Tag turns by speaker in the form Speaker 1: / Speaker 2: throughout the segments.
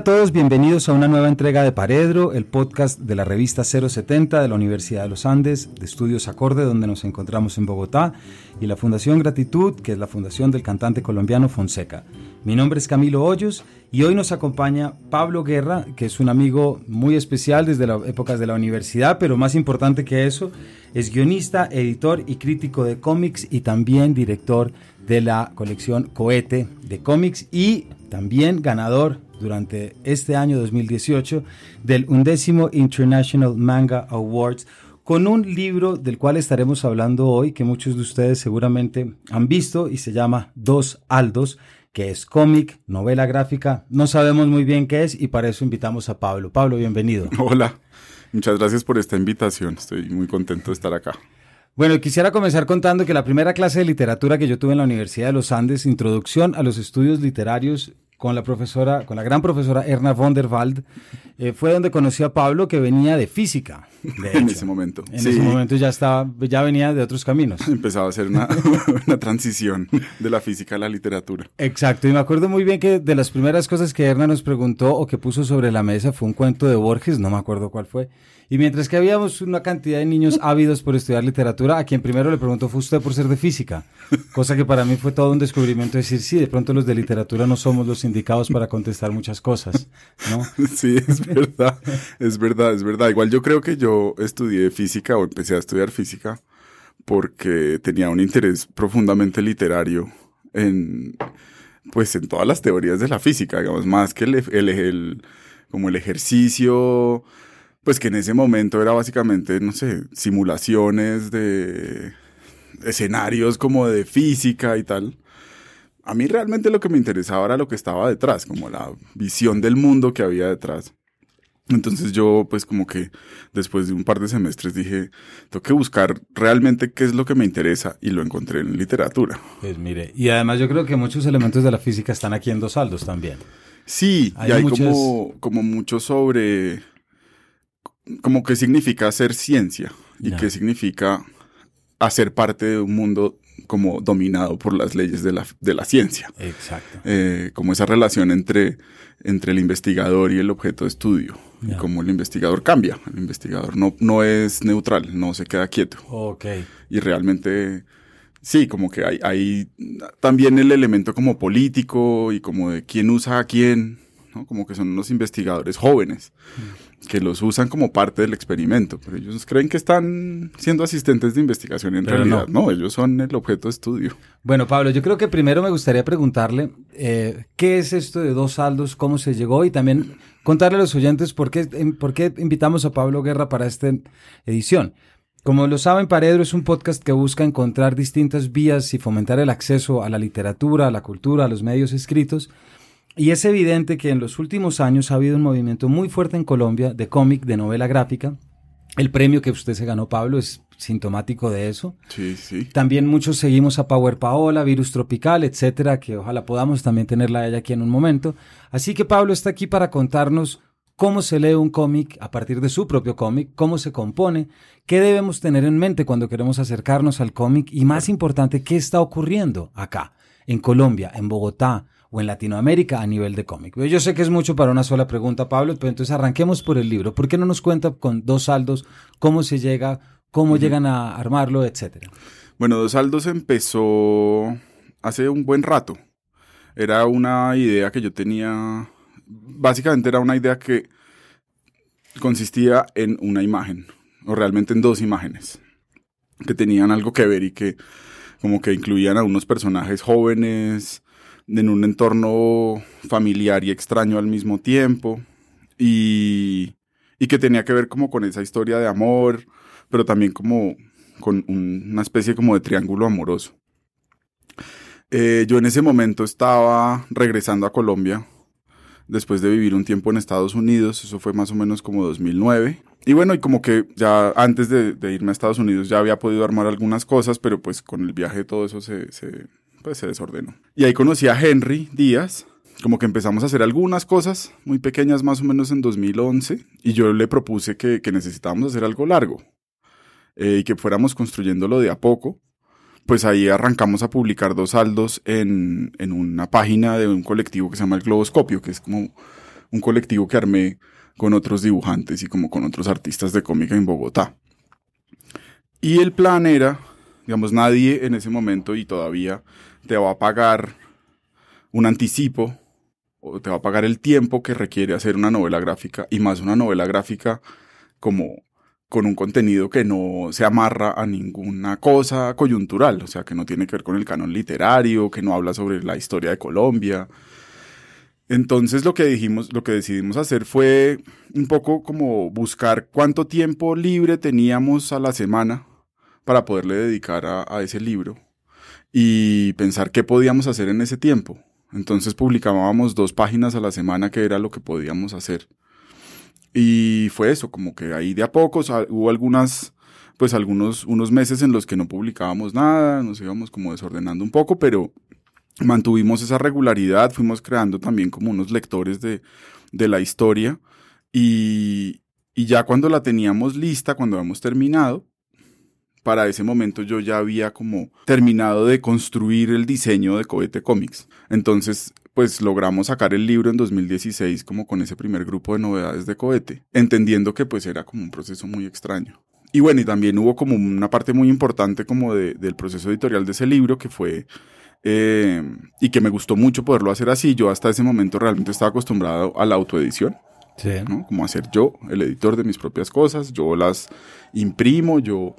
Speaker 1: A todos, bienvenidos a una nueva entrega de Paredro, el podcast de la revista 070 de la Universidad de los Andes, de Estudios Acorde, donde nos encontramos en Bogotá, y la Fundación Gratitud, que es la fundación del cantante colombiano Fonseca. Mi nombre es Camilo Hoyos y hoy nos acompaña Pablo Guerra, que es un amigo muy especial desde las épocas de la universidad, pero más importante que eso, es guionista, editor y crítico de cómics y también director de la colección Cohete de cómics y también ganador durante este año 2018 del undécimo International Manga Awards con un libro del cual estaremos hablando hoy que muchos de ustedes seguramente han visto y se llama Dos Aldos que es cómic, novela gráfica, no sabemos muy bien qué es y para eso invitamos a Pablo. Pablo, bienvenido.
Speaker 2: Hola, muchas gracias por esta invitación, estoy muy contento de estar acá.
Speaker 1: Bueno, quisiera comenzar contando que la primera clase de literatura que yo tuve en la Universidad de los Andes, Introducción a los Estudios Literarios, con la profesora, con la gran profesora Erna von der Wald, eh, fue donde conocí a Pablo que venía de física.
Speaker 2: en ese momento.
Speaker 1: En ese momento ya estaba, ya venía de otros caminos.
Speaker 2: Empezaba a hacer una, una, transición de la física a la literatura.
Speaker 1: Exacto, y me acuerdo muy bien que de las primeras cosas que Erna nos preguntó o que puso sobre la mesa fue un cuento de Borges, no me acuerdo cuál fue. Y mientras que habíamos una cantidad de niños ávidos por estudiar literatura, a quien primero le preguntó fue usted por ser de física. Cosa que para mí fue todo un descubrimiento decir, sí, de pronto los de literatura no somos los indicados para contestar muchas cosas, ¿no?
Speaker 2: Sí, es verdad, es verdad, es verdad. Igual yo creo que yo estudié física o empecé a estudiar física porque tenía un interés profundamente literario en, pues, en todas las teorías de la física, digamos, más que el, el, el como el ejercicio pues que en ese momento era básicamente, no sé, simulaciones de escenarios como de física y tal. A mí realmente lo que me interesaba era lo que estaba detrás, como la visión del mundo que había detrás. Entonces yo pues como que después de un par de semestres dije, tengo que buscar realmente qué es lo que me interesa y lo encontré en literatura.
Speaker 1: Pues mire, y además yo creo que muchos elementos de la física están aquí en dos saldos también.
Speaker 2: Sí, hay y hay como, como mucho sobre como qué significa hacer ciencia y qué significa hacer parte de un mundo como dominado por las leyes de la, de la ciencia.
Speaker 1: Exacto.
Speaker 2: Eh, como esa relación entre, entre el investigador y el objeto de estudio. Y como el investigador cambia. El investigador no, no es neutral, no se queda quieto.
Speaker 1: Ok.
Speaker 2: Y realmente, sí, como que hay, hay también el elemento como político y como de quién usa a quién, ¿no? Como que son unos investigadores jóvenes. Mm que los usan como parte del experimento, pero ellos creen que están siendo asistentes de investigación en realidad no. ellos son el objeto de estudio.
Speaker 1: Bueno, Pablo, yo creo que primero me gustaría preguntarle eh, qué es esto de dos saldos, cómo se llegó y también contarle a los oyentes por qué, por qué invitamos a Pablo Guerra para esta edición. Como lo saben, Paredro es un podcast que busca encontrar distintas vías y fomentar el acceso a la literatura, a la cultura, a los medios escritos y es evidente que en los últimos años ha habido un movimiento muy fuerte en Colombia de cómic, de novela gráfica. El premio que usted se ganó, Pablo, es sintomático de eso.
Speaker 2: Sí, sí.
Speaker 1: También muchos seguimos a Power Paola, Virus Tropical, etcétera, que ojalá podamos también tenerla ella aquí en un momento. Así que Pablo está aquí para contarnos cómo se lee un cómic a partir de su propio cómic, cómo se compone, qué debemos tener en mente cuando queremos acercarnos al cómic y más importante, qué está ocurriendo acá, en Colombia, en Bogotá, o en Latinoamérica a nivel de cómic. Yo sé que es mucho para una sola pregunta, Pablo, pero entonces arranquemos por el libro. ¿Por qué no nos cuenta con dos saldos cómo se llega, cómo llegan a armarlo, etcétera?
Speaker 2: Bueno, Dos Saldos empezó hace un buen rato. Era una idea que yo tenía, básicamente era una idea que consistía en una imagen, o realmente en dos imágenes, que tenían algo que ver y que como que incluían a unos personajes jóvenes, en un entorno familiar y extraño al mismo tiempo y, y que tenía que ver como con esa historia de amor, pero también como con una especie como de triángulo amoroso. Eh, yo en ese momento estaba regresando a Colombia después de vivir un tiempo en Estados Unidos, eso fue más o menos como 2009. Y bueno, y como que ya antes de, irme a Estados Unidos ya había podido armar algunas cosas, pero pues con el viaje todo eso se, se, pues se desordenó. Y ahí conocí a Henry Díaz, como que empezamos a hacer algunas cosas muy pequeñas más o menos en 2011 y yo le propuse que, que necesitábamos hacer algo largo eh, y que fuéramos construyéndolo de a poco. Pues ahí arrancamos a publicar dos saldos en, en una página de un colectivo que se llama el Globoscopio, que es como un colectivo que armé con otros dibujantes y como con otros artistas de cómica en Bogotá. Y el plan era, digamos, nadie en ese momento y todavía te va a pagar un anticipo o te va a pagar el tiempo que requiere hacer una novela gráfica y más una novela gráfica como con un contenido que no se amarra a ninguna cosa coyuntural, o sea, que no tiene que ver con el canon literario, que no habla sobre la historia de Colombia, entonces lo que dijimos, lo que decidimos hacer fue un poco como buscar cuánto tiempo libre teníamos a la semana para poderle dedicar a, ese libro y pensar qué podíamos hacer en ese tiempo. Entonces publicábamos dos páginas a la semana que era lo que podíamos hacer. Y fue eso, como que ahí de a poco hubo algunas, pues algunos, unos meses en los que no publicábamos nada, nos íbamos como desordenando un poco, pero mantuvimos esa regularidad, fuimos creando también como unos lectores de, la historia y, ya cuando la teníamos lista, cuando habíamos terminado, para ese momento yo ya había como terminado de construir el diseño de Cohete Comics. Entonces, pues logramos sacar el libro en 2016 como con ese primer grupo de novedades de Cohete, entendiendo que pues era como un proceso muy extraño. Y bueno, y también hubo como una parte muy importante como del proceso editorial de ese libro que fue eh, y que me gustó mucho poderlo hacer así. Yo hasta ese momento realmente estaba acostumbrado a la autoedición. Sí. ¿no? Como hacer yo, el editor de mis propias cosas, yo las imprimo, yo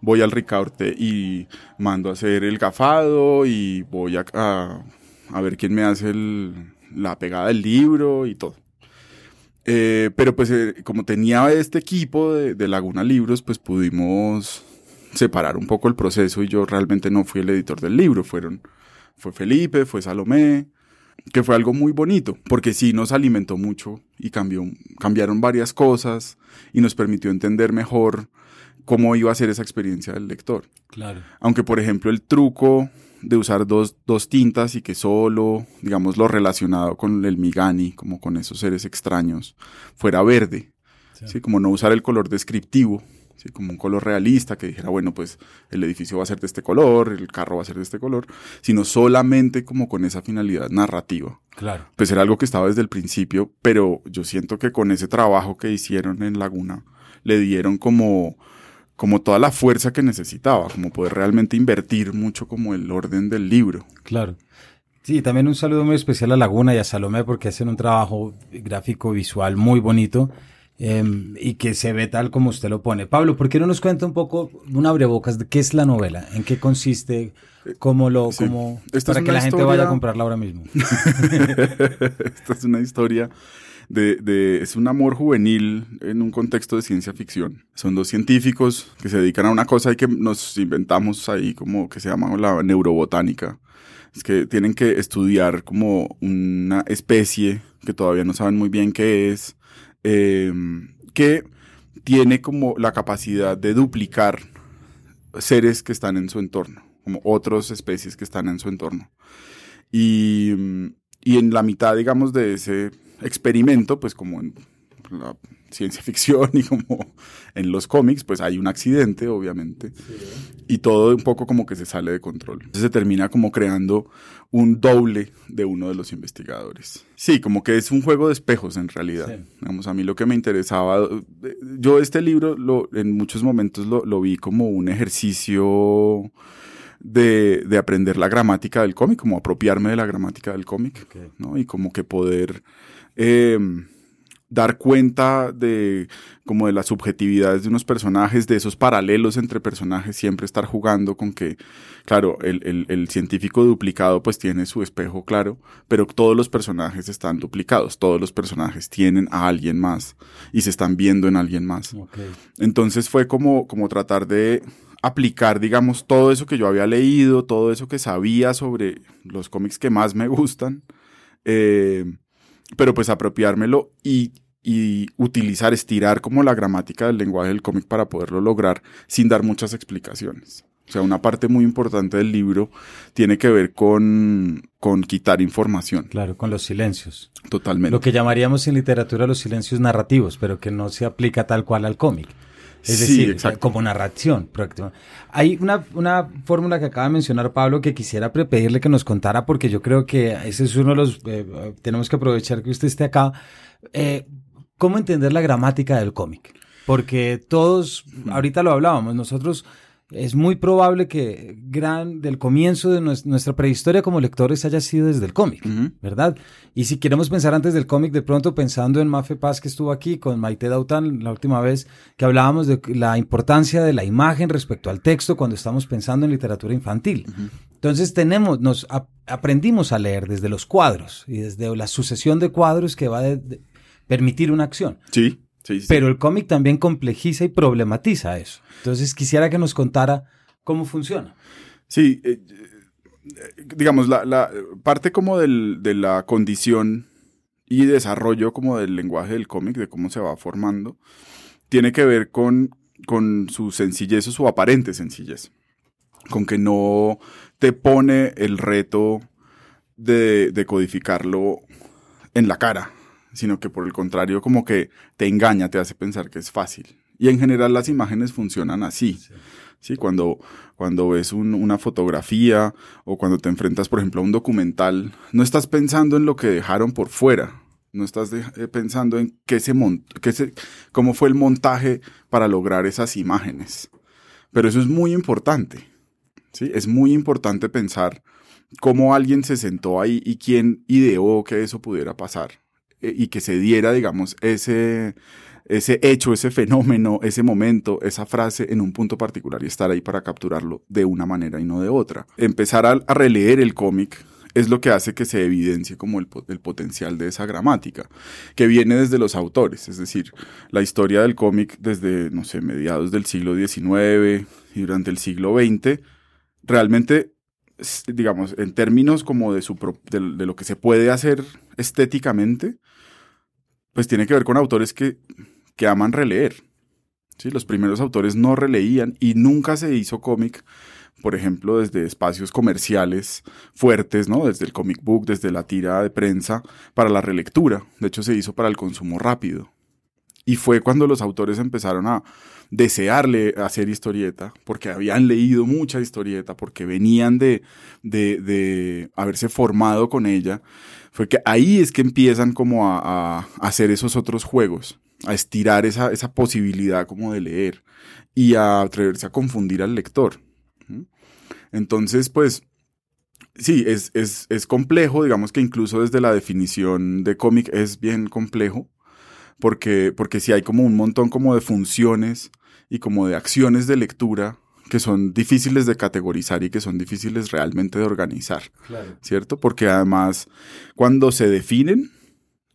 Speaker 2: voy al Ricaurte y mando a hacer el gafado y voy a, a, ver quién me hace la pegada del libro y todo. Eh, pero pues eh, como tenía este equipo de, de, Laguna Libros, pues pudimos separar un poco el proceso y yo realmente no fui el editor del libro, fueron fue Felipe, fue Salomé, que fue algo muy bonito, porque sí nos alimentó mucho y cambió, cambiaron varias cosas y nos permitió entender mejor cómo iba a ser esa experiencia del lector.
Speaker 1: Claro.
Speaker 2: Aunque, por ejemplo, el truco de usar dos, dos tintas y que solo, digamos, lo relacionado con el Migani, como con esos seres extraños, fuera verde. ¿sí? Como no usar el color descriptivo, como un color realista que dijera, bueno, pues el edificio va a ser de este color, el carro va a ser de este color, sino solamente como con esa finalidad narrativa.
Speaker 1: Claro.
Speaker 2: Pues era algo que estaba desde el principio, pero yo siento que con ese trabajo que hicieron en Laguna, le dieron como, como toda la fuerza que necesitaba, como poder realmente invertir mucho como el orden del libro.
Speaker 1: Claro. Sí, también un saludo muy especial a Laguna y a Salomé porque hacen un trabajo gráfico visual muy bonito Em, y que se ve tal como usted lo pone. Pablo, ¿por qué no nos cuenta un poco, un abrebocas, de qué es la novela? ¿En qué consiste? ¿Cómo lo, cómo, para que la gente vaya a comprarla ahora mismo?
Speaker 2: Esta es una historia de, de, es un amor juvenil en un contexto de ciencia ficción. Son dos científicos que se dedican a una cosa y que nos inventamos ahí como que se llama la neurobotánica. Es que tienen que estudiar como una especie que todavía no saben muy bien qué es, Em, que tiene como la capacidad de duplicar seres que están en su entorno, como otras especies que están en su entorno. Y, y en la mitad, digamos, de ese experimento, pues como en la ciencia ficción y como en los cómics, pues hay un accidente, obviamente, y todo un poco como que se sale de control. Entonces se termina como creando un doble de uno de los investigadores. Sí, como que es un juego de espejos en realidad. Vamos, a mí lo que me interesaba, yo este libro lo, en muchos momentos lo, lo vi como un ejercicio de, de, aprender la gramática del cómic, como apropiarme de la gramática del cómic, ¿no? Y como que poder... Eh, dar cuenta de como de las subjetividades de unos personajes, de esos paralelos entre personajes, siempre estar jugando con que, claro, el, el, científico duplicado pues tiene su espejo claro, pero todos los personajes están duplicados, todos los personajes tienen a alguien más y se están viendo en alguien más. Entonces fue como, como tratar de aplicar, digamos, todo eso que yo había leído, todo eso que sabía sobre los cómics que más me gustan, eh, pero pues apropiármelo y, y utilizar, estirar como la gramática del lenguaje del cómic para poderlo lograr sin dar muchas explicaciones. O sea, una parte muy importante del libro tiene que ver con, con quitar información.
Speaker 1: Claro, con los silencios.
Speaker 2: Totalmente.
Speaker 1: Lo que llamaríamos en literatura los silencios narrativos, pero que no se aplica tal cual al cómic. Es decir, como narración. Hay una, una fórmula que acaba de mencionar Pablo que quisiera pedirle que nos contara porque yo creo que ese es uno de los... Eh, tenemos que aprovechar que usted esté acá. Eh, ¿Cómo entender la gramática del cómic? Porque todos, ahorita lo hablábamos, nosotros es muy probable que gran del comienzo de nuestra prehistoria como lectores haya sido desde el cómic, ¿verdad? Y si queremos pensar antes del cómic, de pronto pensando en Mafe Paz que estuvo aquí con Maite Dautan la última vez que hablábamos de la importancia de la imagen respecto al texto cuando estamos pensando en literatura infantil. Entonces tenemos, nos aprendimos a leer desde los cuadros y desde la sucesión de cuadros que va a permitir una acción.
Speaker 2: Sí.
Speaker 1: Pero el cómic también complejiza y problematiza eso. Entonces quisiera que nos contara cómo funciona.
Speaker 2: Sí, eh, digamos, la, parte como de la condición y desarrollo como del lenguaje del cómic, de cómo se va formando, tiene que ver con, con su sencillez o su aparente sencillez. Con que no te pone el reto de, de codificarlo en la cara, sino que por el contrario como que te engaña, te hace pensar que es fácil. Y en general las imágenes funcionan así. Sí. Cuando, cuando ves una fotografía o cuando te enfrentas, por ejemplo, a un documental, no estás pensando en lo que dejaron por fuera, no estás eh, pensando en qué se, qué se cómo fue el montaje para lograr esas imágenes. Pero eso es muy importante. ¿sí? Es muy importante pensar cómo alguien se sentó ahí y quién ideó que eso pudiera pasar. Eh, y que se diera, digamos, ese, ese hecho, ese fenómeno, ese momento, esa frase en un punto particular y estar ahí para capturarlo de una manera y no de otra. Empezar a, releer el cómic es lo que hace que se evidencie como el, el, potencial de esa gramática, que viene desde los autores, es decir, la historia del cómic desde, no sé, mediados del siglo XIX y durante el siglo XX, realmente digamos, en términos como de, su, de, lo que se puede hacer estéticamente, pues tiene que ver con autores que, que aman releer. ¿sí? Los primeros autores no releían y nunca se hizo cómic, por ejemplo, desde espacios comerciales fuertes, ¿no? desde el comic book, desde la tira de prensa, para la relectura. De hecho, se hizo para el consumo rápido. Y fue cuando los autores empezaron a desearle hacer historieta, porque habían leído mucha historieta, porque venían de, de, haberse formado con ella, fue que ahí es que empiezan como a, hacer esos otros juegos, a estirar esa, esa, posibilidad como de leer y a atreverse a confundir al lector. Entonces, pues, sí, es, es, es complejo, digamos que incluso desde la definición de cómic es bien complejo, porque, porque sí hay como un montón como de funciones y como de acciones de lectura que son difíciles de categorizar y que son difíciles realmente de organizar, ¿cierto? Porque además cuando se definen,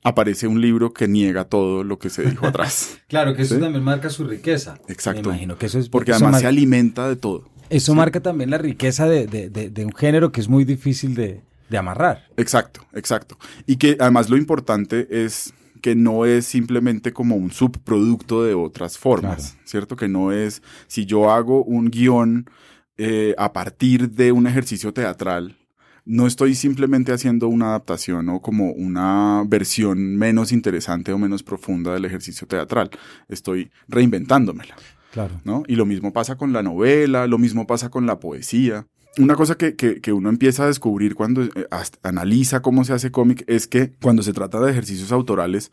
Speaker 2: aparece un libro que niega todo lo que se dijo atrás.
Speaker 1: claro, que eso también marca su riqueza.
Speaker 2: Exacto.
Speaker 1: Me imagino que eso es
Speaker 2: porque además se alimenta de todo.
Speaker 1: Eso marca también la riqueza de, de, de, un género que es muy difícil de, amarrar.
Speaker 2: Exacto, exacto. Y que además lo importante es que no es simplemente como un subproducto de otras formas, ¿cierto? Que no es, si yo hago un guion eh, a partir de un ejercicio teatral, no estoy simplemente haciendo una adaptación o como una versión menos interesante o menos profunda del ejercicio teatral, estoy reinventándomela.
Speaker 1: Claro.
Speaker 2: ¿no? Y lo mismo pasa con la novela, lo mismo pasa con la poesía una cosa que, que, uno empieza a descubrir cuando eh, analiza cómo se hace cómic es que cuando se trata de ejercicios autorales,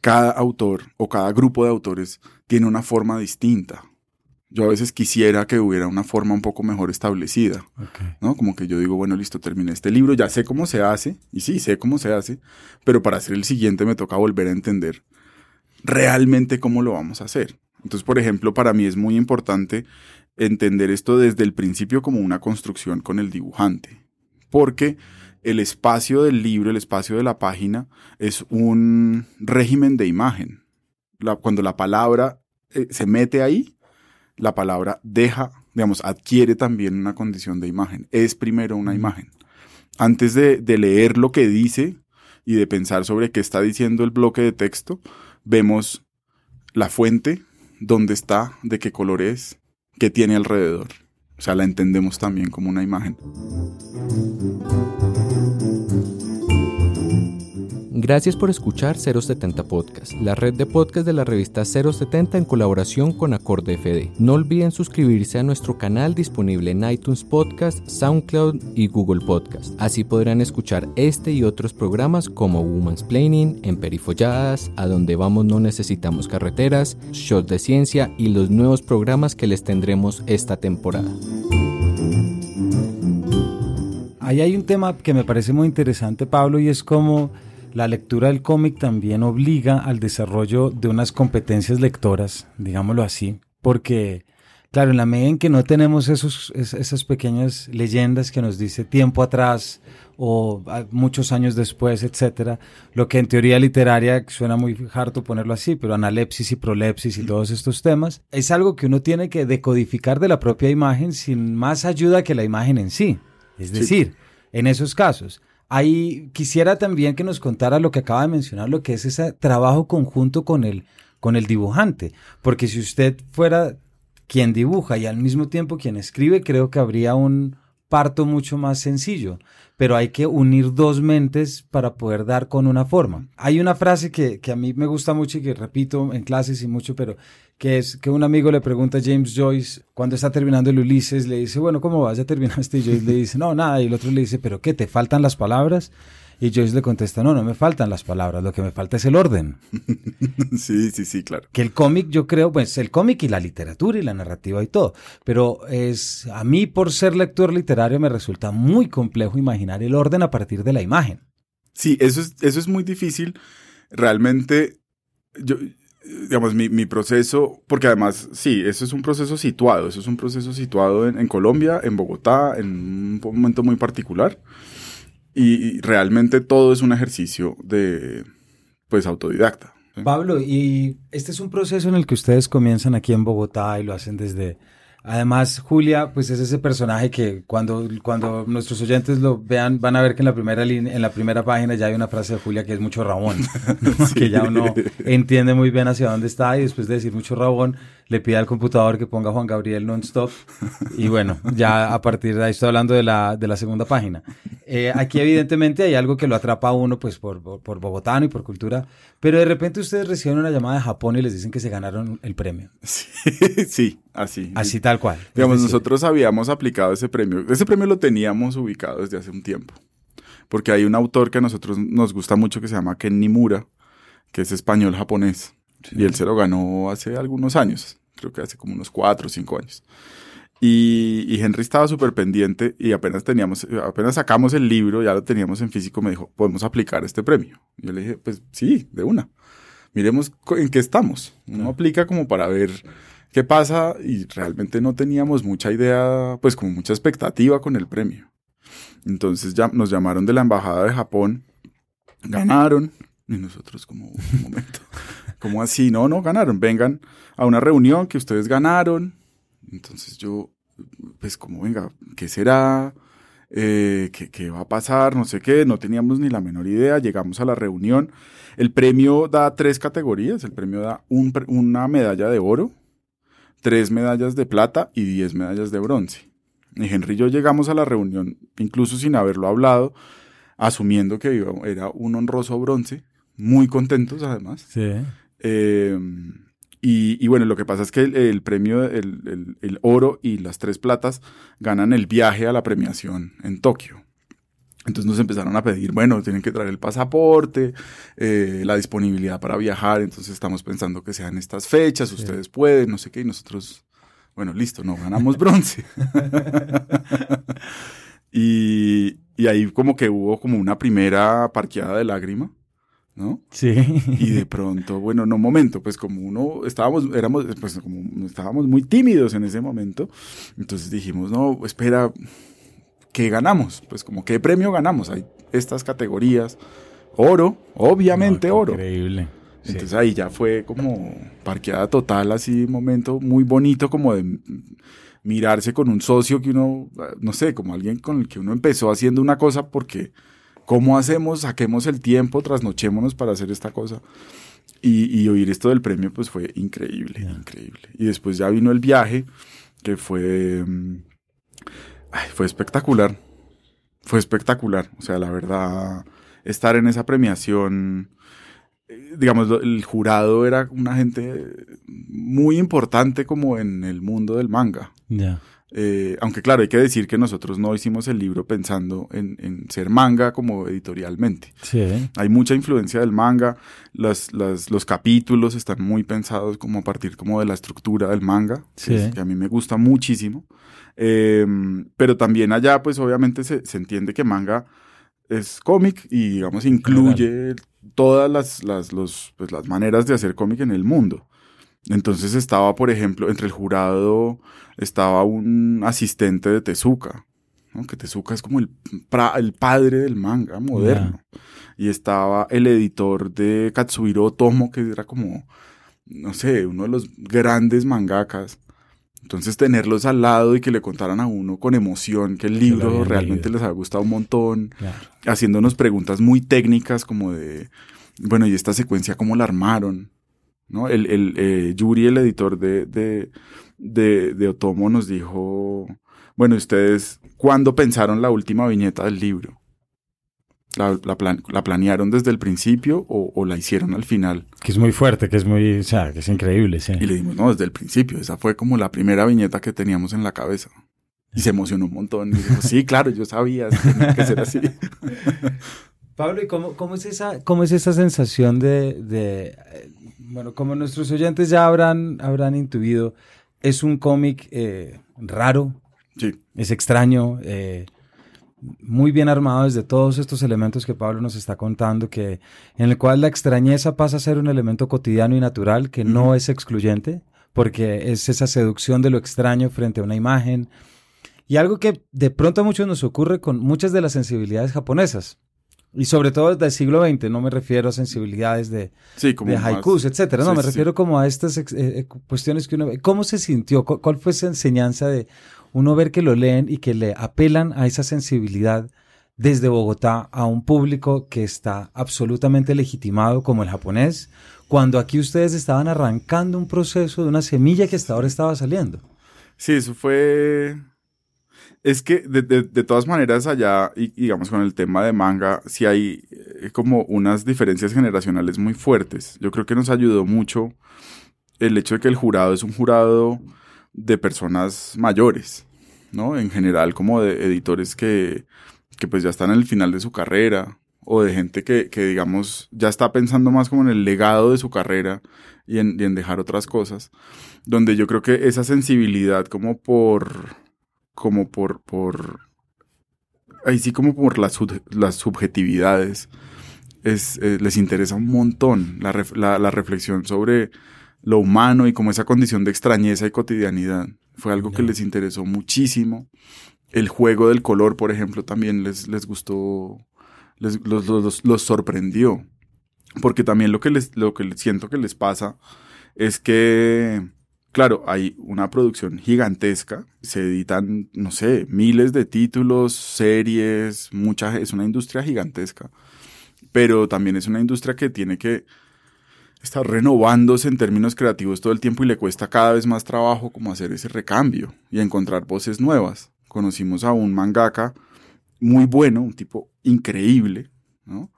Speaker 2: cada autor o cada grupo de autores tiene una forma distinta. Yo a veces quisiera que hubiera una forma un poco mejor establecida, ¿no? Como que yo digo, bueno, listo, terminé este libro, ya sé cómo se hace, y sí, sé cómo se hace, pero para hacer el siguiente me toca volver a entender realmente cómo lo vamos a hacer. Entonces, por ejemplo, para mí es muy importante entender esto desde el principio como una construcción con el dibujante, porque el espacio del libro, el espacio de la página, es un régimen de imagen. cuando la palabra eh, se mete ahí, la palabra deja digamos, adquiere también una condición de imagen. Es primero una imagen. Antes de, de leer lo que dice y de pensar sobre qué está diciendo el bloque de texto, vemos la fuente, dónde está, de qué color es, qué tiene alrededor. O sea, la entendemos también como una imagen.
Speaker 3: Gracias por escuchar 070 Podcast, la red de podcast de la revista 070 en colaboración con Acorde FD. No olviden suscribirse a nuestro canal disponible en iTunes Podcast, SoundCloud y Google Podcast. Así podrán escuchar este y otros programas como Woman's Planning, Emperifolladas, A donde vamos no necesitamos carreteras, Shots de Ciencia y los nuevos programas que les tendremos esta temporada.
Speaker 1: Ahí hay un tema que me parece muy interesante, Pablo, y es como la lectura del cómic también obliga al desarrollo de unas competencias lectoras, digámoslo así, porque, claro, en la medida en que no tenemos esos, esas pequeñas leyendas que nos dice tiempo atrás o muchos años después, etcétera, lo que en teoría literaria suena muy harto ponerlo así, pero analepsis y prolepsis y todos estos temas, es algo que uno tiene que decodificar de la propia imagen sin más ayuda que la imagen en sí. Es decir, en esos casos, Ahí quisiera también que nos contara lo que acaba de mencionar, lo que es ese trabajo conjunto con el, con el dibujante. Porque si usted fuera quien dibuja y al mismo tiempo quien escribe, creo que habría un parto mucho más sencillo. Pero hay que unir dos mentes para poder dar con una forma. Hay una frase que, que a mí me gusta mucho y que repito en clases y mucho, pero que es que un amigo le pregunta a James Joyce cuando está terminando el Ulises, le dice, bueno, ¿cómo vas? ¿Ya terminaste? Y Joyce le dice, no, nada. Y el otro le dice, ¿pero qué? ¿Te faltan las palabras? Y Joyce le contesta, no, no me faltan las palabras, lo que me falta es el orden.
Speaker 2: sí, sí, sí, claro.
Speaker 1: Que el cómic, yo creo, pues el cómic y la literatura y la narrativa y todo, pero es, a mí por ser lector literario me resulta muy complejo imaginar el orden a partir de la imagen.
Speaker 2: Sí, eso es, eso es muy difícil. Realmente, yo, digamos, mi, mi, proceso, porque además, sí, eso es un proceso situado, eso es un proceso situado en, en Colombia, en Bogotá, en un momento muy particular. Y, y, realmente todo es un ejercicio de, pues, autodidacta.
Speaker 1: ¿sí? Pablo, y este es un proceso en el que ustedes comienzan aquí en Bogotá y lo hacen desde Además, Julia, pues es ese personaje que cuando, cuando nuestros oyentes lo vean, van a ver que en la primera línea, en la primera página ya hay una frase de Julia que es mucho rabón, ¿no? sí. que ya uno entiende muy bien hacia dónde está y después de decir mucho rabón, le pide al computador que ponga Juan Gabriel non-stop y bueno, ya a partir de ahí estoy hablando de la, de la segunda página. Eh, aquí evidentemente hay algo que lo atrapa a uno pues por, por, bogotano y por cultura, pero de repente ustedes reciben una llamada de Japón y les dicen que se ganaron el premio.
Speaker 2: Sí, sí así.
Speaker 1: Así tal cual.
Speaker 2: Digamos, nosotros habíamos aplicado ese premio. Ese premio lo teníamos ubicado desde hace un tiempo. Porque hay un autor que a nosotros nos gusta mucho que se llama Ken Nimura, que es español-japonés. Sí. Y él se lo ganó hace algunos años. Creo que hace como unos cuatro o cinco años. Y, y, Henry estaba súper pendiente y apenas teníamos, apenas sacamos el libro, ya lo teníamos en físico, me dijo, podemos aplicar este premio. Yo le dije, pues sí, de una. Miremos en qué estamos. Uno no. aplica como para ver qué pasa y realmente no teníamos mucha idea, pues como mucha expectativa con el premio. Entonces ya nos llamaron de la embajada de Japón, ganaron y nosotros como un momento, como así, no, no ganaron, vengan a una reunión que ustedes ganaron. Entonces yo, pues como venga, ¿qué será? Eh, ¿qué, ¿qué, va a pasar? No sé qué, no teníamos ni la menor idea, llegamos a la reunión. El premio da tres categorías, el premio da un, una medalla de oro, tres medallas de plata y diez medallas de bronce. Y Henry y yo llegamos a la reunión, incluso sin haberlo hablado, asumiendo que era un honroso bronce, muy contentos además.
Speaker 1: Sí.
Speaker 2: Eh, y, y, bueno, lo que pasa es que el, el premio, el, el, el, oro y las tres platas ganan el viaje a la premiación en Tokio. Entonces nos empezaron a pedir, bueno, tienen que traer el pasaporte, eh, la disponibilidad para viajar, entonces estamos pensando que sean estas fechas, ustedes sí. pueden, no sé qué, y nosotros, bueno, listo, no, ganamos bronce. y, y ahí como que hubo como una primera parqueada de lágrima. ¿No?
Speaker 1: Sí.
Speaker 2: Y de pronto, bueno, no, momento, pues como uno, estábamos, éramos, pues como estábamos muy tímidos en ese momento, entonces dijimos, no, espera, ¿qué ganamos? Pues como, ¿qué premio ganamos? Hay estas categorías, oro, obviamente
Speaker 1: no,
Speaker 2: oro.
Speaker 1: Increíble.
Speaker 2: Entonces sí. ahí ya fue como parqueada total, así, momento muy bonito, como de mirarse con un socio que uno, no sé, como alguien con el que uno empezó haciendo una cosa porque, ¿cómo hacemos? Saquemos el tiempo, trasnochémonos para hacer esta cosa. Y, y oír esto del premio, pues fue increíble, increíble. Y después ya vino el viaje, que fue, mm, ay, fue espectacular. Fue espectacular. O sea, la verdad, estar en esa premiación, eh, digamos, el jurado era una gente muy importante como en el mundo del manga.
Speaker 1: Ya.
Speaker 2: Eh, aunque claro, hay que decir que nosotros no hicimos el libro pensando en, en ser manga como editorialmente.
Speaker 1: Sí.
Speaker 2: Hay mucha influencia del manga, las, las, los capítulos están muy pensados como a partir como de la estructura del manga,
Speaker 1: Sí.
Speaker 2: que, es- que a mí me gusta muchísimo. Eh, pero también allá pues obviamente se, se entiende que manga es cómic y digamos incluye todas las, las, los, pues, las maneras de hacer cómic en el mundo. Entonces estaba, por ejemplo, entre el jurado estaba un asistente de Tezuka, ¿no? que Tezuka es como el, padre del manga moderno. Y estaba el editor de Katsuhiro Otomo, que era como, no sé, uno de los grandes mangakas. Entonces tenerlos al lado y que le contaran a uno con emoción que el libro realmente
Speaker 1: leído.
Speaker 2: les había gustado un montón, haciéndonos preguntas muy técnicas como de, bueno, ¿y esta secuencia cómo la armaron? ¿No? El, el eh, Yuri, el editor de, de, de, de Otomo, nos dijo, bueno, ¿ustedes cuándo pensaron la última viñeta del libro? ¿La, la, plan- la planearon desde el principio o, o la hicieron al final?
Speaker 1: Que es muy fuerte, que es muy, o sea, que es increíble, sí.
Speaker 2: Y le dijimos, no, desde el principio, esa fue como la primera viñeta que teníamos en la cabeza. Y se emocionó un montón. Y dijo, sí, claro, yo sabía, tenía que ser así.
Speaker 1: Pablo, ¿y cómo, cómo es esa, cómo es esa sensación de, de, bueno, como nuestros oyentes ya habrán, habrán intuido, es un cómic eh, raro,
Speaker 2: Sí,
Speaker 1: es extraño, eh, muy bien armado desde todos estos elementos que Pablo nos está contando, que, en el cual la extrañeza pasa a ser un elemento cotidiano y natural que no es excluyente, porque es esa seducción de lo extraño frente a una imagen. Y algo que de pronto a muchos nos ocurre con muchas de las sensibilidades japonesas. Y sobre todo desde el siglo XX, no me refiero a sensibilidades de,
Speaker 2: sí, como
Speaker 1: de
Speaker 2: más-
Speaker 1: haikus, etcétera. No,
Speaker 2: Sí,
Speaker 1: me refiero
Speaker 2: sí.
Speaker 1: como a estas eh, eh, cuestiones que uno ve. ¿Cómo se sintió? ¿Cu- ¿Cuál fue esa enseñanza de uno ver que lo leen y que le apelan a esa sensibilidad desde Bogotá a un público que está absolutamente legitimado como el japonés, cuando aquí ustedes estaban arrancando un proceso de una semilla que hasta ahora estaba saliendo?
Speaker 2: Sí, eso fue... Es que de, de- todas maneras allá, y digamos con el tema de manga, sí hay eh, como unas diferencias generacionales muy fuertes. Yo creo que nos ayudó mucho el hecho de que el jurado es un jurado de personas mayores, ¿no? En general como de editores que, que pues ya están en el final de su carrera o de gente que, que digamos ya está pensando más como en el legado de su carrera y en, y en dejar otras cosas donde yo creo que esa sensibilidad como por, como por, por, ahí sí como por las, las subjetividades, es, eh, les interesa un montón la, ref- la, la reflexión sobre lo humano y como esa condición de extrañeza y cotidianidad. Fue algo que les interesó muchísimo. El juego del color, por ejemplo, también les, les gustó, les, los, los- los- los sorprendió. Porque también lo que, les, lo que siento que les pasa es que, claro, hay una producción gigantesca, se editan, no sé, miles de títulos, series, mucha, es una industria gigantesca, pero también es una industria que tiene que estar renovándose en términos creativos todo el tiempo y le cuesta cada vez más trabajo como hacer ese recambio y encontrar voces nuevas. Conocimos a un mangaka muy bueno, un tipo increíble, ¿no?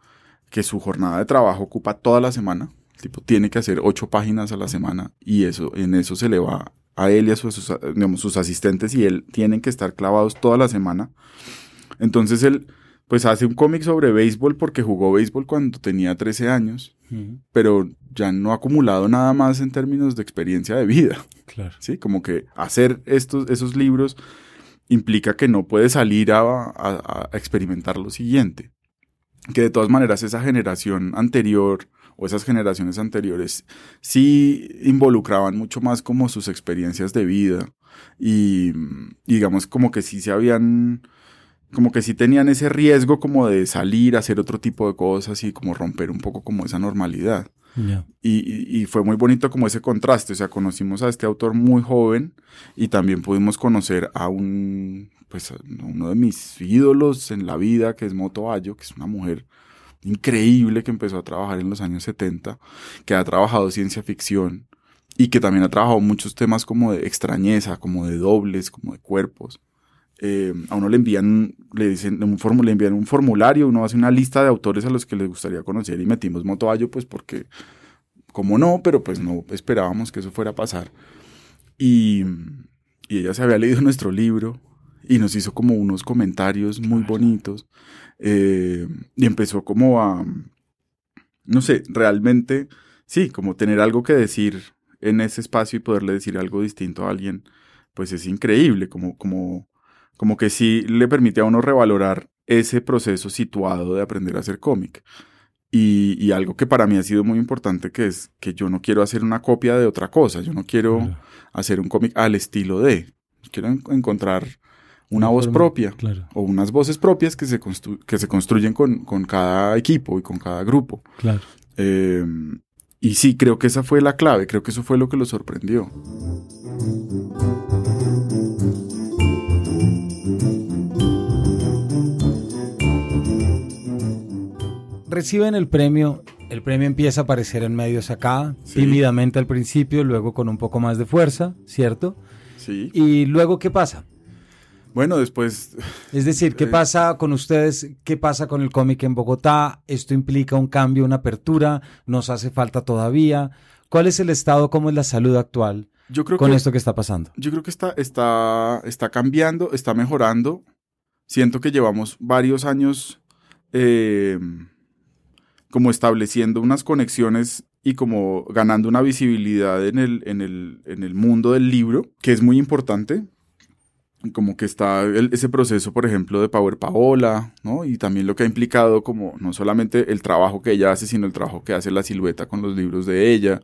Speaker 2: que su jornada de trabajo ocupa toda la semana. Tipo tiene que hacer ocho páginas a la semana y eso, en eso se le va a él y a sus, sus, digamos, sus asistentes y él tienen que estar clavados toda la semana. Entonces él pues hace un cómic sobre béisbol porque jugó béisbol cuando tenía 13 años, pero ya no ha acumulado nada más en términos de experiencia de vida.
Speaker 1: Claro.
Speaker 2: ¿sí? Como que hacer estos, esos libros implica que no puede salir a, a- a experimentar lo siguiente. Que de todas maneras esa generación anterior o esas generaciones anteriores sí involucraban mucho más como sus experiencias de vida y, y digamos como que sí se habían como que sí tenían ese riesgo como de salir, hacer otro tipo de cosas y como romper un poco como esa normalidad. Y, y, fue muy bonito como ese contraste, o sea, conocimos a este autor muy joven y también pudimos conocer a un, pues, uno de mis ídolos en la vida, que es Moto Ayo, que es una mujer increíble que empezó a trabajar en los años 70, que ha trabajado ciencia ficción y que también ha trabajado muchos temas como de extrañeza, como de dobles, como de cuerpos. Eh, a uno le envían, le dicen, un le envían un formulario, uno hace una lista de autores a los que les gustaría conocer y metimos Motoayo, pues porque, como no, pero pues no esperábamos que eso fuera a pasar. Y, y ella se había leído nuestro libro y nos hizo como unos comentarios muy bonitos eh, y empezó como a, no sé, realmente, sí, como tener algo que decir en ese espacio y poderle decir algo distinto a alguien, pues es increíble, como, como como que sí le permite a uno revalorar ese proceso situado de aprender a hacer cómic. Y, algo que para mí ha sido muy importante, que es que yo no quiero hacer una copia de otra cosa, yo no quiero hacer un cómic al estilo de, quiero encontrar una voz propia o unas voces propias que se, que se construyen con, cada equipo y con cada grupo. Eh, y sí, creo que esa fue la clave, creo que eso fue lo que lo sorprendió.
Speaker 1: reciben el premio, el premio empieza a aparecer en medios acá, tímidamente al principio, luego con un poco más de fuerza, ¿cierto?
Speaker 2: Sí.
Speaker 1: ¿Y luego qué pasa?
Speaker 2: Bueno, después...
Speaker 1: Es decir, ¿qué eh, pasa con ustedes? ¿Qué pasa con el cómic en Bogotá? ¿Esto implica un cambio, una apertura? ¿Nos hace falta todavía? ¿Cuál es el estado, cómo es la salud actual
Speaker 2: yo creo
Speaker 1: con esto que está pasando?
Speaker 2: Yo creo que está, está, está cambiando, está mejorando. Siento que llevamos varios años eh, como estableciendo unas conexiones y como ganando una visibilidad en el, en el, en el mundo del libro, que es muy importante. Como que está ese proceso, por ejemplo, de Power Paola, ¿no? Y también lo que ha implicado como no solamente el trabajo que ella hace, sino el trabajo que hace la silueta con los libros de ella.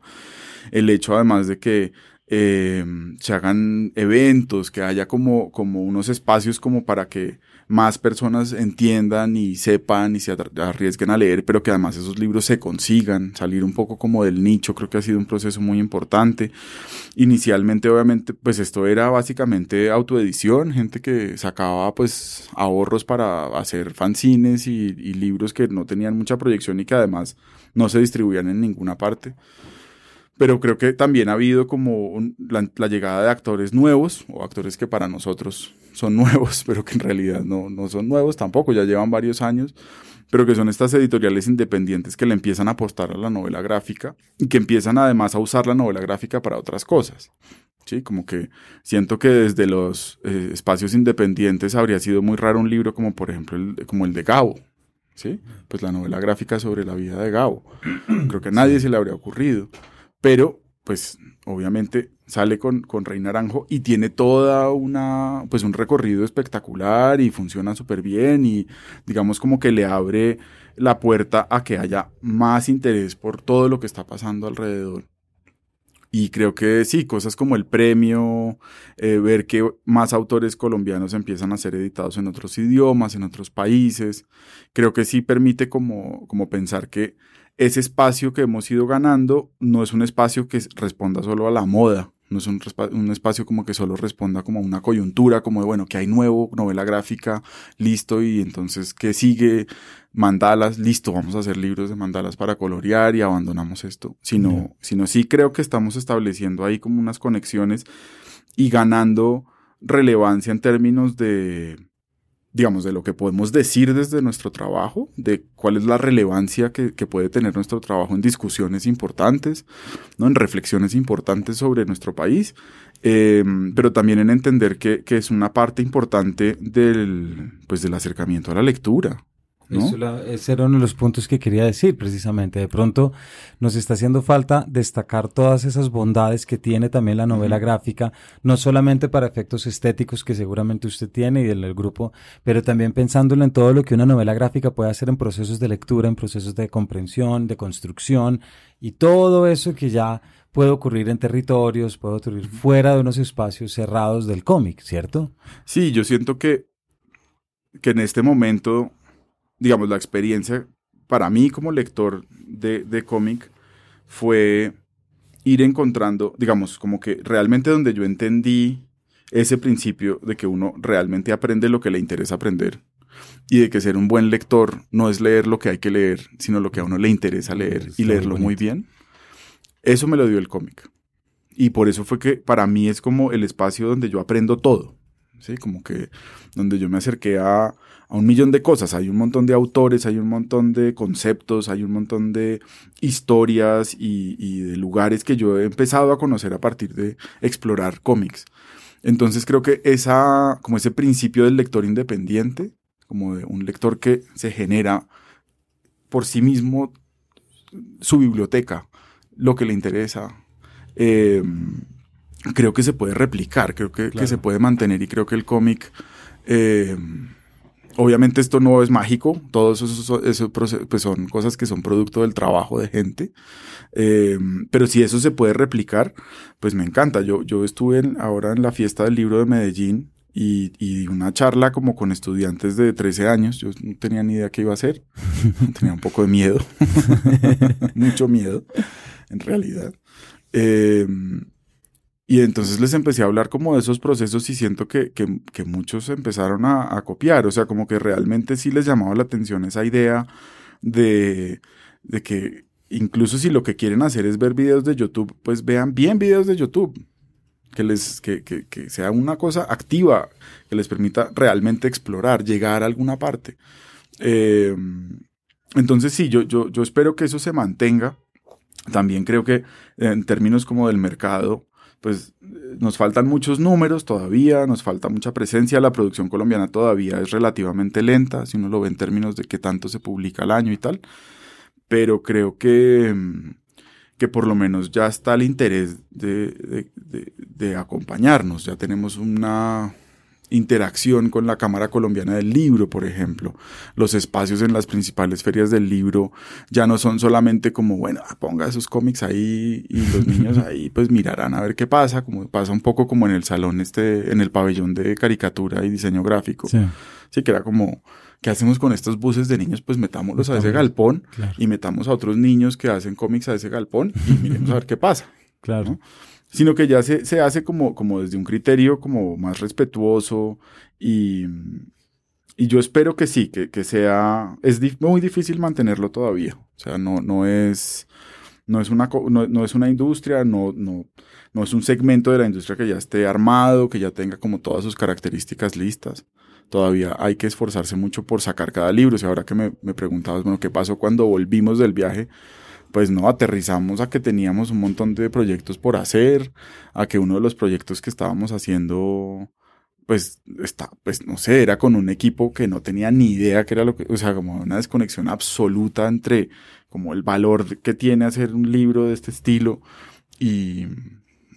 Speaker 2: El hecho además de que eh, se hagan eventos, que haya como, como unos espacios como para que más personas entiendan y sepan y se arriesguen a leer, pero que además esos libros se consigan, salir un poco como del nicho, creo que ha sido un proceso muy importante. Inicialmente, obviamente, pues esto era básicamente autoedición, gente que sacaba pues ahorros para hacer fanzines y, libros que no tenían mucha proyección y que además no se distribuían en ninguna parte pero creo que también ha habido como la, llegada de actores nuevos o actores que para nosotros son nuevos, pero que en realidad no, no son nuevos tampoco, ya llevan varios años, pero que son estas editoriales independientes que le empiezan a apostar a la novela gráfica y que empiezan además a usar la novela gráfica para otras cosas. Sí, como que siento que desde los eh, espacios independientes habría sido muy raro un libro como por ejemplo el, como el de Gabo, ¿sí? Pues la novela gráfica sobre la vida de Gabo. Creo que a nadie se le habría ocurrido, pero pues obviamente sale con, con Rey Naranjo y tiene toda una, pues un recorrido espectacular y funciona súper bien y digamos como que le abre la puerta a que haya más interés por todo lo que está pasando alrededor. Y creo que sí, cosas como el premio, eh, ver que más autores colombianos empiezan a ser editados en otros idiomas, en otros países, creo que sí permite como, como pensar que ese espacio que hemos ido ganando no es un espacio que responda solo a la moda, no es un, un, espacio como que solo responda como a una coyuntura, como de, bueno, que hay nuevo, novela gráfica, listo, y entonces, ¿qué sigue? Mandalas, listo, vamos a hacer libros de mandalas para colorear y abandonamos esto. Sino, sino sí creo que estamos estableciendo ahí como unas conexiones y ganando relevancia en términos de, digamos, de lo que podemos decir desde nuestro trabajo, de cuál es la relevancia que, puede tener nuestro trabajo en discusiones importantes, ¿no? en reflexiones importantes sobre nuestro país, em, pero también en entender que, que, es una parte importante del, pues, del acercamiento a la lectura.
Speaker 1: Ese era uno de los puntos que quería decir precisamente. De pronto nos está haciendo falta destacar todas esas bondades que tiene también la novela gráfica, no solamente para efectos estéticos que seguramente usted tiene y del grupo, pero también pensándolo en todo lo que una novela gráfica puede hacer en procesos de lectura, en procesos de comprensión, de construcción y todo eso que ya puede ocurrir en territorios, puede ocurrir fuera de unos espacios cerrados del cómic, ¿cierto?
Speaker 2: Sí, yo siento que que en este momento, digamos, la experiencia para mí como lector de, de cómic fue ir encontrando, digamos, como que realmente donde yo entendí ese principio de que uno realmente aprende lo que le interesa aprender y de que ser un buen lector no es leer lo que hay que leer, sino lo que a uno le interesa leer y leerlo muy bien. Eso me lo dio el cómic. Y por eso fue que para mí es como el espacio donde yo aprendo todo. ¿Sí? Como que donde yo me acerqué a, a un millón de cosas. Hay un montón de autores, hay un montón de conceptos, hay un montón de historias y, de lugares que yo he empezado a conocer a partir de explorar cómics. Entonces creo que esa, como ese principio del lector independiente, como de un lector que se genera por sí mismo su biblioteca, lo que le interesa, eh, creo que se puede replicar, creo que, que, se puede mantener y creo que el cómic, eh, obviamente esto no es mágico, todos esos, esos, pues son cosas que son producto del trabajo de gente, eh, pero si eso se puede replicar, pues me encanta. Yo, yo estuve ahora en la fiesta del libro de Medellín y, y, una charla como con estudiantes de 13 años. Yo no tenía ni idea qué iba a hacer. tenía un poco de miedo. Mucho miedo, en realidad. Eh, y entonces les empecé a hablar como de esos procesos y siento que, que, muchos empezaron a, copiar, o sea, como que realmente sí les llamaba la atención esa idea de, de que incluso si lo que quieren hacer es ver videos de YouTube, pues vean bien videos de YouTube, que, les, que, que, que sea una cosa activa, que les permita realmente explorar, llegar a alguna parte. Eh, entonces sí, yo, yo, yo espero que eso se mantenga. También creo que en términos como del mercado, pues nos faltan muchos números todavía, nos falta mucha presencia, la producción colombiana todavía es relativamente lenta, si uno lo ve en términos de qué tanto se publica al año y tal, pero creo que, que por lo menos ya está el interés de, de acompañarnos, ya tenemos una, interacción con la Cámara Colombiana del Libro, por ejemplo. Los espacios en las principales ferias del libro ya no son solamente como, bueno, ah, ponga esos cómics ahí y los niños ahí pues mirarán a ver qué pasa, como pasa un poco como en el salón este, en el pabellón de caricatura y diseño gráfico. Sí, sí que era como, ¿qué hacemos con estos buses de niños? Pues metámoslos a ese galpón claro. y metamos a otros niños que hacen cómics a ese galpón y miremos a ver qué pasa.
Speaker 1: Claro.
Speaker 2: ¿no? Sino que ya se, se, hace como, como desde un criterio como más respetuoso y, y yo espero que sí, que, que sea, es muy difícil mantenerlo todavía, o sea, no, no es, no es una, no, no es una industria, no, no, no es un segmento de la industria que ya esté armado, que ya tenga como todas sus características listas. Todavía hay que esforzarse mucho por sacar cada libro. Y ahora que me, me preguntabas, bueno, ¿qué pasó cuando volvimos del viaje? Pues no, aterrizamos a que teníamos un montón de proyectos por hacer, a que uno de los proyectos que estábamos haciendo, pues, está, pues, no sé, era con un equipo que no tenía ni idea que era lo que, o sea, como una desconexión absoluta entre como el valor que tiene hacer un libro de este estilo y,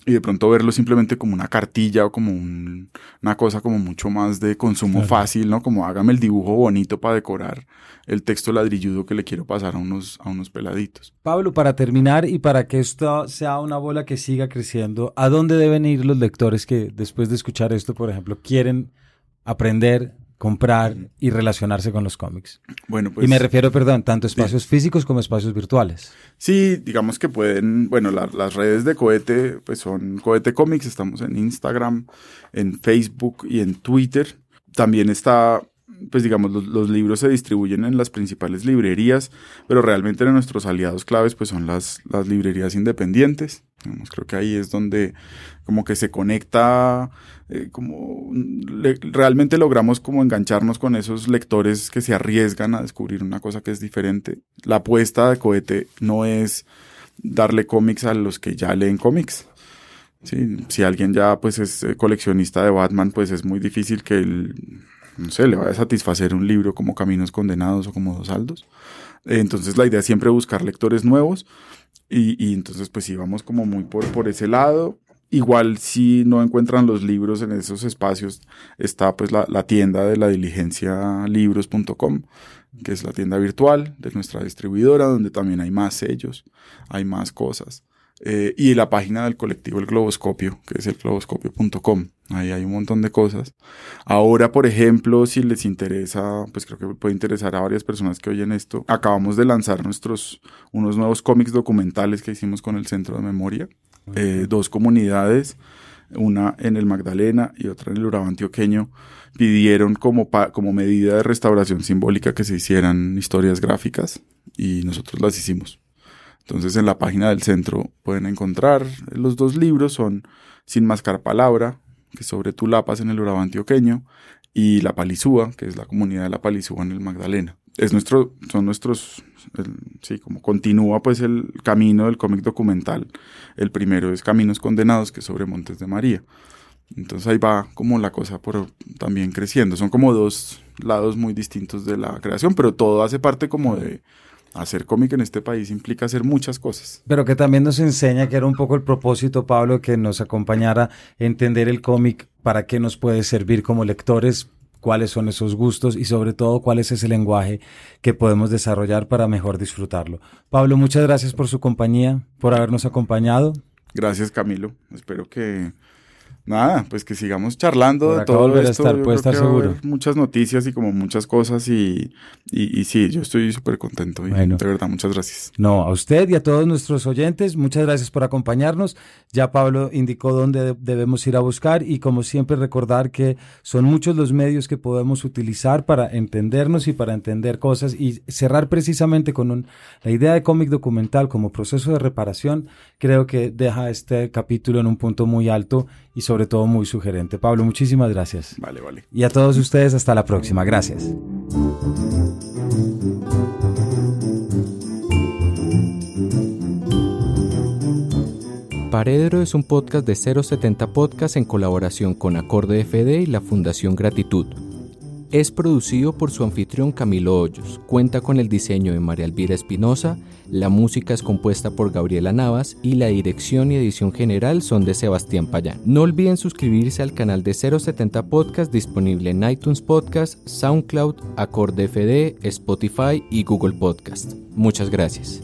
Speaker 2: y de pronto verlo simplemente como una cartilla o como un, una cosa como mucho más de consumo claro. fácil, ¿no? Como hágame el dibujo bonito para decorar el texto ladrilludo que le quiero pasar a unos, a unos peladitos.
Speaker 1: Pablo, para terminar y para que esto sea una bola que siga creciendo, ¿a dónde deben ir los lectores que después de escuchar esto, por ejemplo, quieren aprender comprar y relacionarse con los cómics.
Speaker 2: Bueno, pues,
Speaker 1: y me refiero, perdón, tanto espacios sí. físicos como espacios virtuales.
Speaker 2: Sí, digamos que pueden, bueno, la, las redes de Cohete, pues son Cohete Comics, estamos en Instagram, en Facebook y en Twitter. También está, pues digamos, los, los libros se distribuyen en las principales librerías, pero realmente nuestros aliados claves, pues son las, las librerías independientes. Digamos, creo que ahí es donde como que se conecta, eh, como realmente logramos como engancharnos con esos lectores que se arriesgan a descubrir una cosa que es diferente. La apuesta de cohete no es darle cómics a los que ya leen cómics. Sí, si alguien ya pues es coleccionista de Batman, pues es muy difícil que él, no sé, le vaya a satisfacer un libro como Caminos Condenados o como Dos Saldos. Entonces la idea es siempre buscar lectores nuevos y, y entonces pues íbamos como muy por, por ese lado. Igual si no encuentran los libros en esos espacios, está pues la, tienda de la diligencia libros.com, que es la tienda virtual de nuestra distribuidora, donde también hay más sellos, hay más cosas. eh, y la página del colectivo El Globoscopio, que es el globoscopio.com. Ahí hay un montón de cosas. Ahora, por ejemplo, si les interesa, pues creo que puede interesar a varias personas que oyen esto. Acabamos de lanzar nuestros, unos nuevos cómics documentales que hicimos con el Centro de Memoria. Eh, dos comunidades, una en el Magdalena y otra en el Urabá antioqueño, pidieron como, como medida de restauración simbólica que se hicieran historias gráficas y nosotros las hicimos. Entonces en la página del centro pueden encontrar los dos libros, son Sin Mascar Palabra, que es sobre Tulapas en el Urabá antioqueño, y La Palizúa, que es la comunidad de La Palizúa en el Magdalena. Es nuestro, son nuestros, sí, como continúa pues el camino del cómic documental. El primero es Caminos Condenados, que es sobre Montes de María. Entonces ahí va como la cosa por también creciendo. Son como dos lados muy distintos de la creación, pero todo hace parte como de hacer cómic en este país implica hacer muchas cosas.
Speaker 1: Pero que también nos enseña que era un poco el propósito, Pablo, que nos acompañara a entender el cómic, para qué nos puede servir como lectores, cuáles son esos gustos y sobre todo cuál es ese lenguaje que podemos desarrollar para mejor disfrutarlo. Pablo, muchas gracias por su compañía, por habernos acompañado.
Speaker 2: Gracias, Camilo. Espero que nada, pues que sigamos charlando de todo esto.
Speaker 1: Estar, puede estar seguro.
Speaker 2: Muchas noticias y como muchas cosas y, y, sí, yo estoy súper contento y de verdad, muchas gracias.
Speaker 1: No, a usted y a todos nuestros oyentes, muchas gracias por acompañarnos. Ya Pablo indicó dónde debemos ir a buscar y como siempre recordar que son muchos los medios que podemos utilizar para entendernos y para entender cosas y cerrar precisamente con la idea de cómic documental como proceso de reparación, creo que deja este capítulo en un punto muy alto y sobre todo muy sugerente. Pablo, muchísimas gracias.
Speaker 2: Vale, vale.
Speaker 1: Y a todos ustedes, hasta la próxima. Gracias.
Speaker 3: Paredro es un podcast de 070 Podcast en colaboración con Acorde FD y la Fundación Gratitud. Es producido por su anfitrión Camilo Hoyos, cuenta con el diseño de María Elvira Espinosa, la música es compuesta por Gabriela Navas y la dirección y edición general son de Sebastián Payán. No olviden suscribirse al canal de 070 Podcast disponible en iTunes Podcast, SoundCloud, Acorde FD, Spotify y Google Podcast. Muchas gracias.